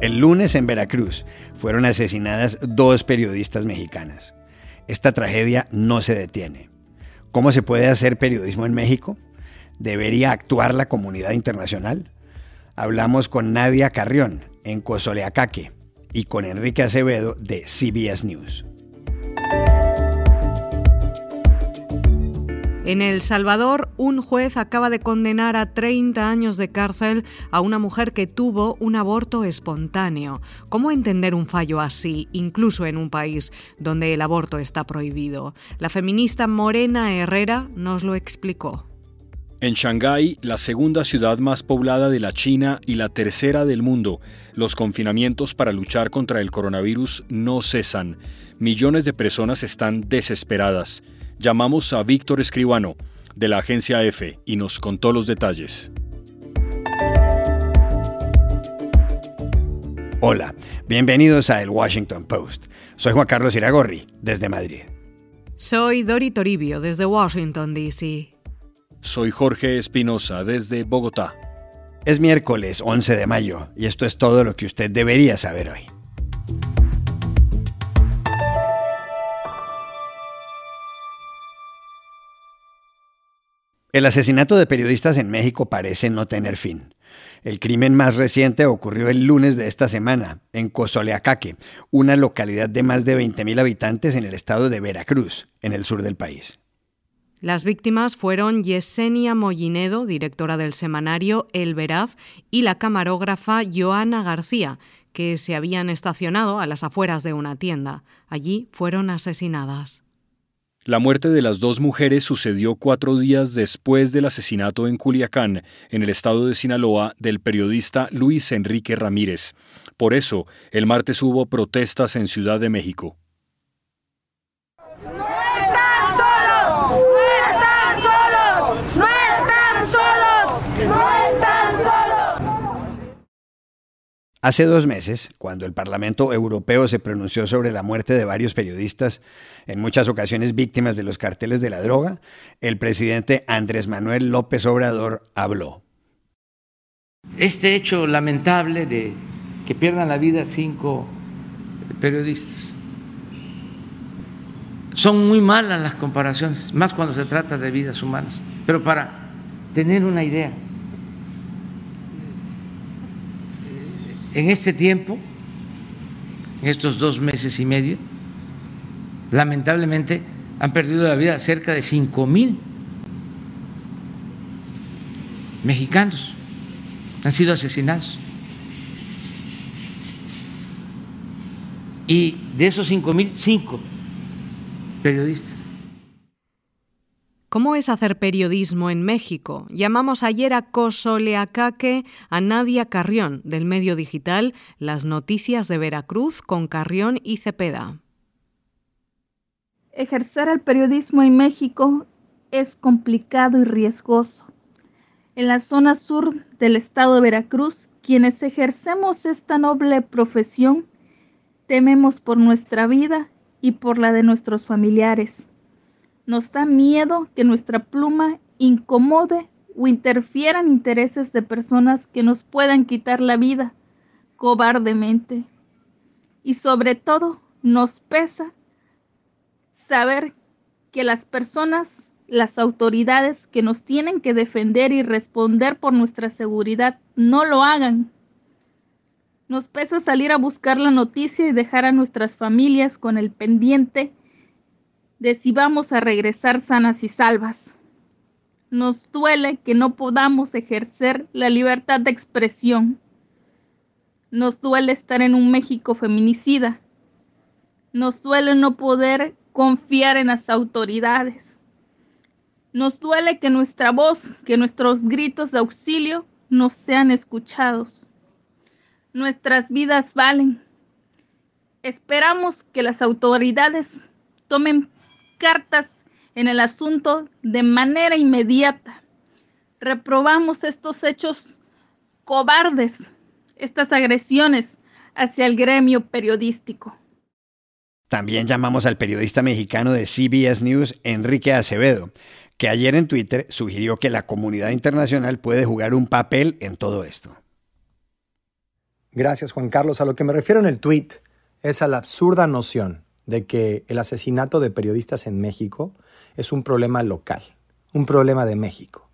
El lunes en Veracruz fueron asesinadas dos periodistas mexicanas. Esta tragedia no se detiene. ¿Cómo se puede hacer periodismo en México? ¿Debería actuar la comunidad internacional? Hablamos con Nadia Carrión en Cozoleacaque y con Enrique Acevedo de CBS News. En El Salvador, un juez acaba de condenar a 30 años de cárcel a una mujer que tuvo un aborto espontáneo. ¿Cómo entender un fallo así, incluso en un país donde el aborto está prohibido? La feminista Morena Herrera nos lo explicó. En Shanghái, la segunda ciudad más poblada de la China y la tercera del mundo, los confinamientos para luchar contra el coronavirus no cesan. Millones de personas están desesperadas. Llamamos a Víctor Escribano, de la agencia EFE, y nos contó los detalles. Hola, bienvenidos a El Washington Post. Soy Juan Carlos Iragorri, desde Madrid. Soy Dori Toribio, desde Washington, D.C. Soy Jorge Espinosa, desde Bogotá. Es miércoles 11 de mayo y esto es todo lo que usted debería saber hoy. El asesinato de periodistas en México parece no tener fin. El crimen más reciente ocurrió el lunes de esta semana, en Cozoleacaque, una localidad de más de 20.000 habitantes en el estado de Veracruz, en el sur del país. Las víctimas fueron Yesenia Mollinedo, directora del semanario El Veraz, y la camarógrafa Joana García, que se habían estacionado a las afueras de una tienda. Allí fueron asesinadas. La muerte de las dos mujeres sucedió cuatro días después del asesinato en Culiacán, en el estado de Sinaloa, del periodista Luis Enrique Ramírez. Por eso, el martes hubo protestas en Ciudad de México. Hace dos meses, cuando el Parlamento Europeo se pronunció sobre la muerte de varios periodistas, en muchas ocasiones víctimas de los carteles de la droga, el presidente Andrés Manuel López Obrador habló. Este hecho lamentable de que pierdan la vida cinco periodistas. Son muy malas las comparaciones, más cuando se trata de vidas humanas. Pero para tener una idea, en este tiempo, en estos dos meses y medio, lamentablemente han perdido la vida cerca de cinco mil mexicanos, han sido asesinados. Y de esos cinco mil, cinco periodistas. ¿Cómo es hacer periodismo en México? Llamamos ayer a Cosoleacaque a Nadia Carrión, del medio digital Las Noticias de Veracruz, con Carrión y Cepeda. Ejercer el periodismo en México es complicado y riesgoso. En la zona sur del estado de Veracruz, quienes ejercemos esta noble profesión, tememos por nuestra vida y por la de nuestros familiares nos da miedo que nuestra pluma incomode o interfiera en intereses de personas que nos puedan quitar la vida cobardemente. Y sobre todo nos pesa saber que las personas, las autoridades que nos tienen que defender y responder por nuestra seguridad no lo hagan. Nos pesa salir a buscar la noticia y dejar a nuestras familias con el pendiente de si vamos a regresar sanas y salvas. Nos duele que no podamos ejercer la libertad de expresión. Nos duele estar en un México feminicida. Nos duele no poder confiar en las autoridades. Nos duele que nuestra voz, que nuestros gritos de auxilio no sean escuchados. Nuestras vidas valen. Esperamos que las autoridades tomen cartas en el asunto de manera inmediata. Reprobamos estos hechos cobardes, estas agresiones hacia el gremio periodístico. También llamamos al periodista mexicano de CBS News, Enrique Acevedo, que ayer en Twitter sugirió que la comunidad internacional puede jugar un papel en todo esto. Gracias, Juan Carlos. A lo que me refiero en el tweet es a la absurda noción de que el asesinato de periodistas en México es un problema local, un problema de México.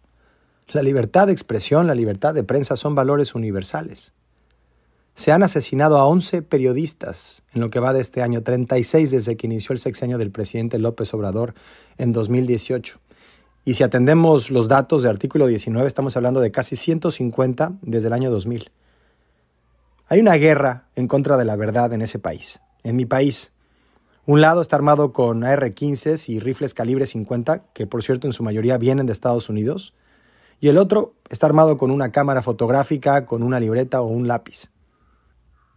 La libertad de expresión, la libertad de prensa son valores universales. Se han asesinado a 11 periodistas en lo que va de este año, 36 desde que inició el sexenio del presidente López Obrador en 2018. Y si atendemos los datos de artículo 19, estamos hablando de casi 150 desde el año 2000. Hay una guerra en contra de la verdad en ese país, en mi país. Un lado está armado con AR-15 y rifles calibre 50, que por cierto en su mayoría vienen de Estados Unidos, y el otro está armado con una cámara fotográfica, con una libreta o un lápiz.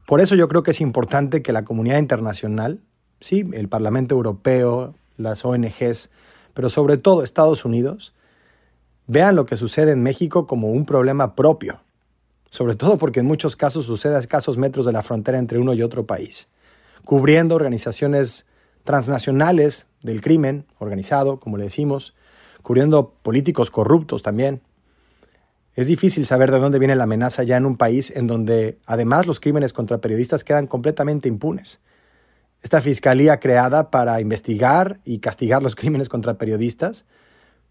Por eso yo creo que es importante que la comunidad internacional, sí, el Parlamento Europeo, las ONGs, pero sobre todo Estados Unidos, vean lo que sucede en México como un problema propio, sobre todo porque en muchos casos sucede a escasos metros de la frontera entre uno y otro país, cubriendo organizaciones transnacionales del crimen organizado, como le decimos, cubriendo políticos corruptos también. Es difícil saber de dónde viene la amenaza ya en un país en donde además los crímenes contra periodistas quedan completamente impunes. Esta fiscalía creada para investigar y castigar los crímenes contra periodistas,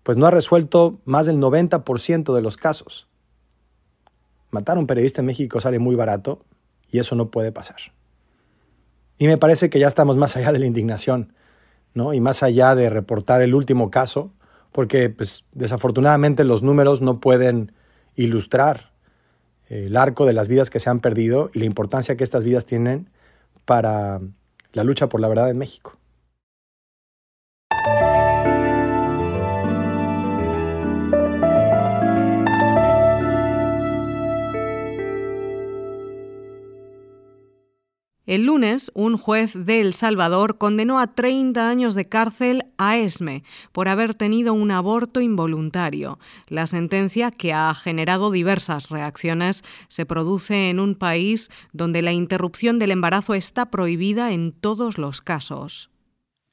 pues no ha resuelto más del 90% de los casos. Matar a un periodista en México sale muy barato y eso no puede pasar. Y me parece que ya estamos más allá de la indignación, ¿no? Y más allá de reportar el último caso, porque pues, desafortunadamente los números no pueden ilustrar el arco de las vidas que se han perdido y la importancia que estas vidas tienen para la lucha por la verdad en México. El lunes, un juez de El Salvador condenó a 30 años de cárcel a Esme por haber tenido un aborto involuntario. La sentencia, que ha generado diversas reacciones, se produce en un país donde la interrupción del embarazo está prohibida en todos los casos.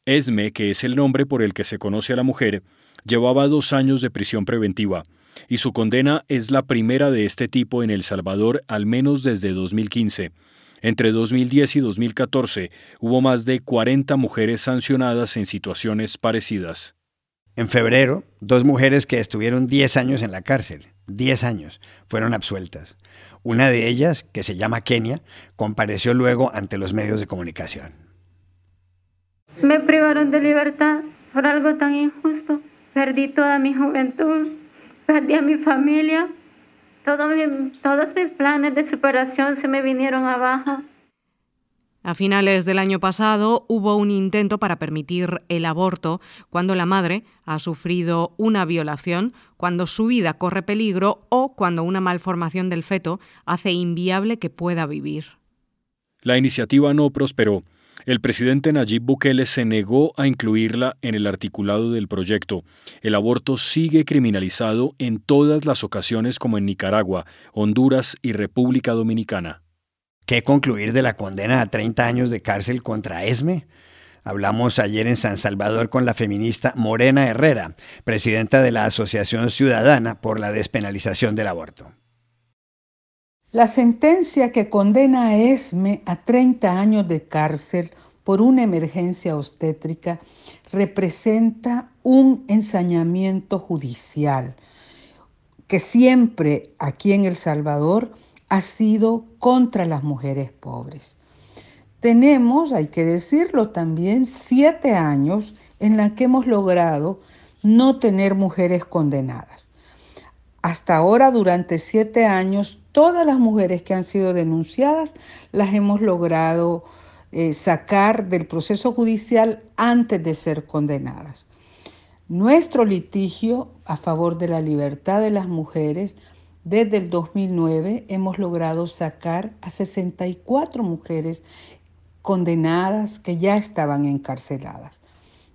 Esme, que es el nombre por el que se conoce a la mujer, llevaba dos años de prisión preventiva y su condena es la primera de este tipo en El Salvador al menos desde 2015 entre 2010 y 2014 hubo más de 40 mujeres sancionadas en situaciones parecidas. En febrero, dos mujeres que estuvieron 10 años en la cárcel, 10 años, fueron absueltas. Una de ellas, que se llama Kenia, compareció luego ante los medios de comunicación. Me privaron de libertad por algo tan injusto. Perdí toda mi juventud, perdí a mi familia, todos mis planes de superación se me vinieron abajo. A finales del año pasado hubo un intento para permitir el aborto cuando la madre ha sufrido una violación, cuando su vida corre peligro o cuando una malformación del feto hace inviable que pueda vivir. La iniciativa no prosperó el presidente Nayib Bukele se negó a incluirla en el articulado del proyecto. El aborto sigue criminalizado en todas las ocasiones como en Nicaragua, Honduras y República Dominicana. ¿Qué concluir de la condena a 30 años de cárcel contra Esme? Hablamos ayer en San Salvador con la feminista Morena Herrera, presidenta de la Asociación Ciudadana por la Despenalización del Aborto. La sentencia que condena a Esme a 30 años de cárcel por una emergencia obstétrica representa un ensañamiento judicial que siempre aquí en El Salvador ha sido contra las mujeres pobres. Tenemos, hay que decirlo también, siete años en la que hemos logrado no tener mujeres condenadas. Hasta ahora, durante siete años, todas las mujeres que han sido denunciadas las hemos logrado eh, sacar del proceso judicial antes de ser condenadas. Nuestro litigio a favor de la libertad de las mujeres, desde el 2009 hemos logrado sacar a 64 mujeres condenadas que ya estaban encarceladas.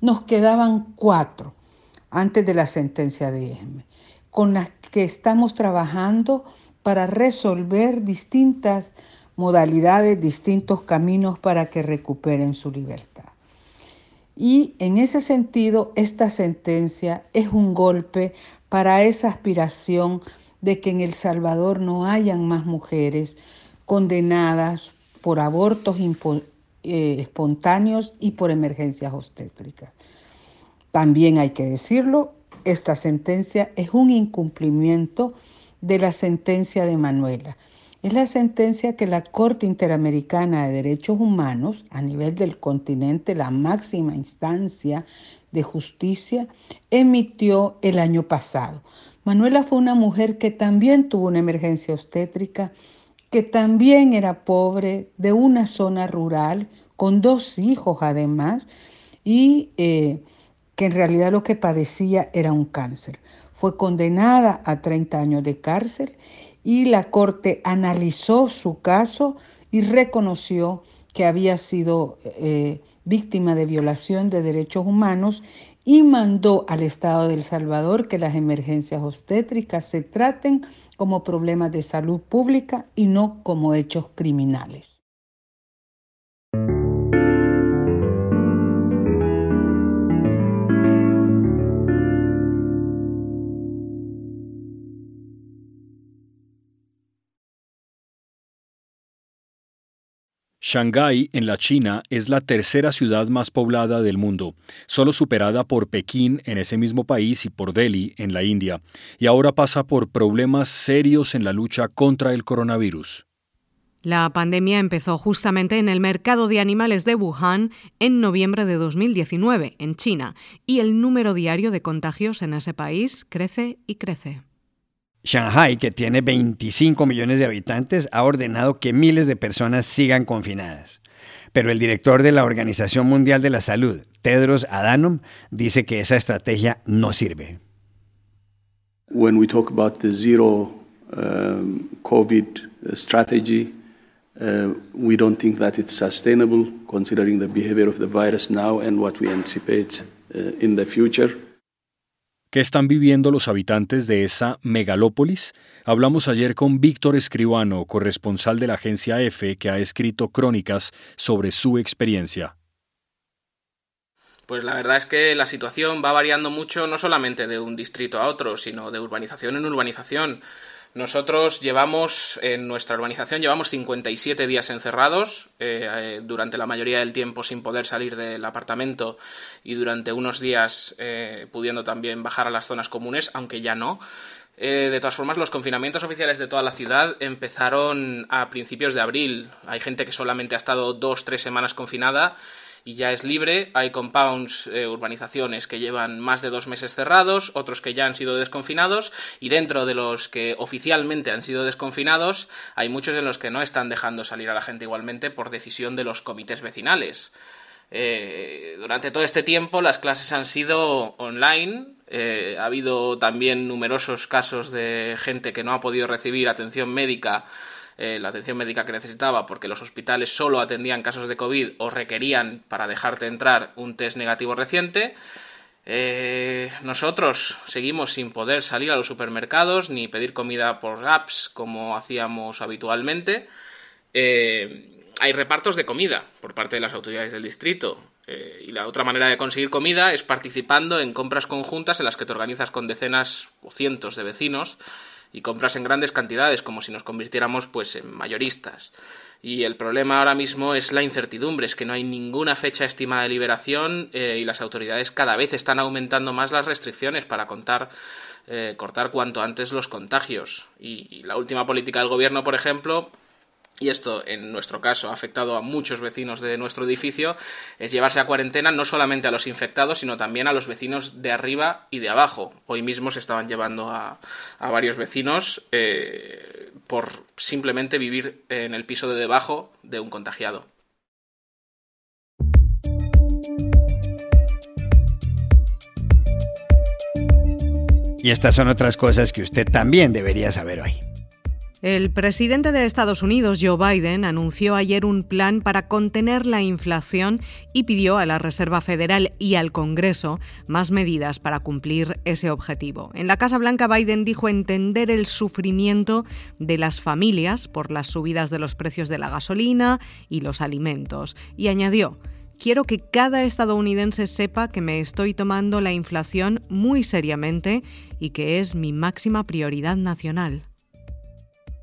Nos quedaban cuatro antes de la sentencia de ESME, con las que estamos trabajando para resolver distintas modalidades, distintos caminos para que recuperen su libertad. Y en ese sentido, esta sentencia es un golpe para esa aspiración de que en El Salvador no hayan más mujeres condenadas por abortos eh, espontáneos y por emergencias obstétricas. También hay que decirlo, esta sentencia es un incumplimiento de la sentencia de Manuela. Es la sentencia que la Corte Interamericana de Derechos Humanos, a nivel del continente, la máxima instancia de justicia, emitió el año pasado. Manuela fue una mujer que también tuvo una emergencia obstétrica, que también era pobre, de una zona rural, con dos hijos además, y eh, que en realidad lo que padecía era un cáncer. Fue condenada a 30 años de cárcel y la Corte analizó su caso y reconoció que había sido eh, víctima de violación de derechos humanos y mandó al Estado de El Salvador que las emergencias obstétricas se traten como problemas de salud pública y no como hechos criminales. Shanghái, en la China, es la tercera ciudad más poblada del mundo, solo superada por Pekín en ese mismo país y por Delhi en la India, y ahora pasa por problemas serios en la lucha contra el coronavirus. La pandemia empezó justamente en el mercado de animales de Wuhan en noviembre de 2019, en China, y el número diario de contagios en ese país crece y crece. Shanghai, que tiene 25 millones de habitantes, ha ordenado que miles de personas sigan confinadas. Pero el director de la Organización Mundial de la Salud, Tedros Adhanom, dice que esa estrategia no sirve. When we talk about the zero um, COVID strategy, uh, we don't think that it's sustainable considering the behavior of the virus now and what we anticipate uh, in the future. ¿Qué están viviendo los habitantes de esa megalópolis? Hablamos ayer con Víctor Escribano, corresponsal de la agencia EFE, que ha escrito crónicas sobre su experiencia. Pues la verdad es que la situación va variando mucho no solamente de un distrito a otro, sino de urbanización en urbanización. Nosotros llevamos, en nuestra urbanización, llevamos 57 días encerrados, eh, eh, durante la mayoría del tiempo sin poder salir del apartamento y durante unos días eh, pudiendo también bajar a las zonas comunes, aunque ya no. de todas formas, los confinamientos oficiales de toda la ciudad empezaron a principios de abril. Hay gente que solamente ha estado dos, tres semanas confinada y ya es libre. Hay compounds, eh, urbanizaciones que llevan más de dos meses cerrados, otros que ya han sido desconfinados y dentro de los que oficialmente han sido desconfinados hay muchos en los que no están dejando salir a la gente igualmente por decisión de los comités vecinales. Eh, durante todo este tiempo las clases han sido online. Eh, ha habido también numerosos casos de gente que no ha podido recibir atención médica eh, la atención médica que necesitaba porque los hospitales solo atendían casos de COVID o requerían para dejarte entrar un test negativo reciente. Eh, nosotros seguimos sin poder salir a los supermercados ni pedir comida por apps como hacíamos habitualmente. Eh, hay repartos de comida por parte de las autoridades del distrito. y la otra manera de conseguir comida es participando en compras conjuntas en las que te organizas con decenas o cientos de vecinos y compras en grandes cantidades, como si nos convirtiéramos pues en mayoristas. Y el problema ahora mismo es la incertidumbre, es que no hay ninguna fecha estimada de liberación eh, y las autoridades cada vez están aumentando más las restricciones para contar, eh, cortar cuanto antes los contagios. y la última política del gobierno, por ejemplo, y esto en nuestro caso ha afectado a muchos vecinos de nuestro edificio, es llevarse a cuarentena no solamente a los infectados, sino también a los vecinos de arriba y de abajo. Hoy mismo se estaban llevando a, varios vecinos eh, por simplemente vivir en el piso de debajo de un contagiado. Y estas son otras cosas que usted también debería saber hoy. El presidente de Estados Unidos, Joe Biden, anunció ayer un plan para contener la inflación y pidió a la Reserva Federal y al Congreso más medidas para cumplir ese objetivo. En la Casa Blanca, Biden dijo entender el sufrimiento de las familias por las subidas de los precios de la gasolina y los alimentos y añadió Quiero que cada estadounidense sepa que me estoy tomando la inflación muy seriamente y que es mi máxima prioridad nacional.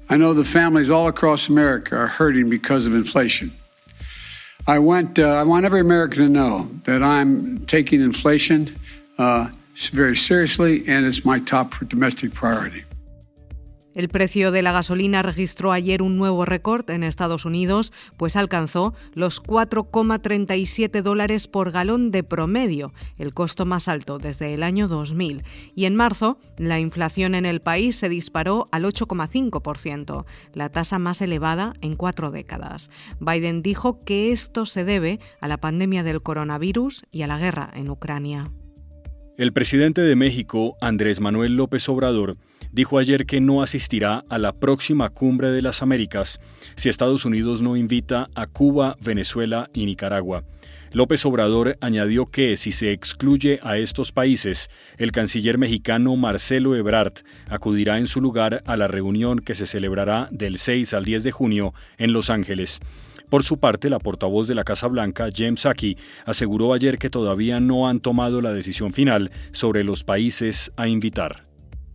I know the families all across America are hurting because of inflation. I want, uh, I want every American to know that I'm taking inflation uh, very seriously and it's my top domestic priority. El precio de la gasolina registró ayer un nuevo récord en Estados Unidos, pues alcanzó los 4,37 dólares por galón de promedio, el costo más alto desde el año 2000. Y en marzo, la inflación en el país se disparó al 8,5%, la tasa más elevada en cuatro décadas. Biden dijo que esto se debe a la pandemia del coronavirus y a la guerra en Ucrania. El presidente de México, Andrés Manuel López Obrador, dijo ayer que no asistirá a la próxima cumbre de las Américas si Estados Unidos no invita a Cuba, Venezuela y Nicaragua. López Obrador añadió que si se excluye a estos países, el canciller mexicano Marcelo Ebrard acudirá en su lugar a la reunión que se celebrará del 6 al 10 de junio en Los Ángeles. Por su parte, la portavoz de la Casa Blanca, James Saki, aseguró ayer que todavía no han tomado la decisión final sobre los países a invitar.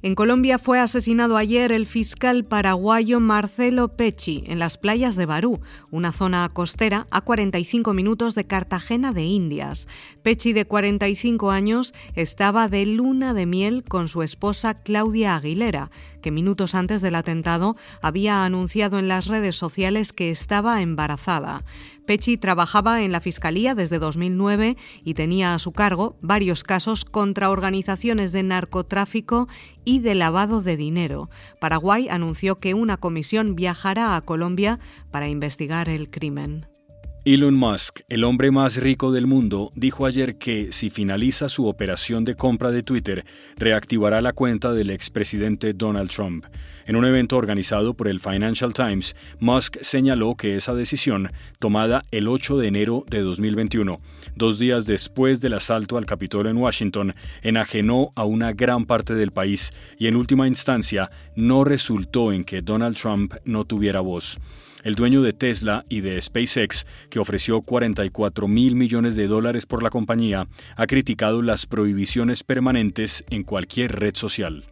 En Colombia fue asesinado ayer el fiscal paraguayo Marcelo Pecci en las playas de Barú, una zona costera a 45 minutos de Cartagena de Indias. Pecci, de 45 años, estaba de luna de miel con su esposa Claudia Aguilera, que minutos antes del atentado había anunciado en las redes sociales que estaba embarazada. Pecci trabajaba en la Fiscalía desde 2009 y tenía a su cargo varios casos contra organizaciones de narcotráfico y de lavado de dinero. Paraguay anunció que una comisión viajará a Colombia para investigar el crimen. Elon Musk, el hombre más rico del mundo, dijo ayer que si finaliza su operación de compra de Twitter, reactivará la cuenta del expresidente Donald Trump. En un evento organizado por el Financial Times, Musk señaló que esa decisión, tomada el 8 de enero de 2021, dos días después del asalto al Capitolio en Washington, enajenó a una gran parte del país y en última instancia no resultó en que Donald Trump no tuviera voz. El dueño de Tesla y de SpaceX, que ofreció 44 mil millones de dólares por la compañía, ha criticado las prohibiciones permanentes en cualquier red social.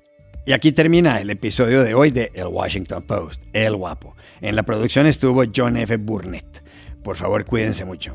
Y aquí termina el episodio de hoy de El Washington Post, El Guapo. En la producción estuvo John F. Burnett. Por favor, cuídense mucho.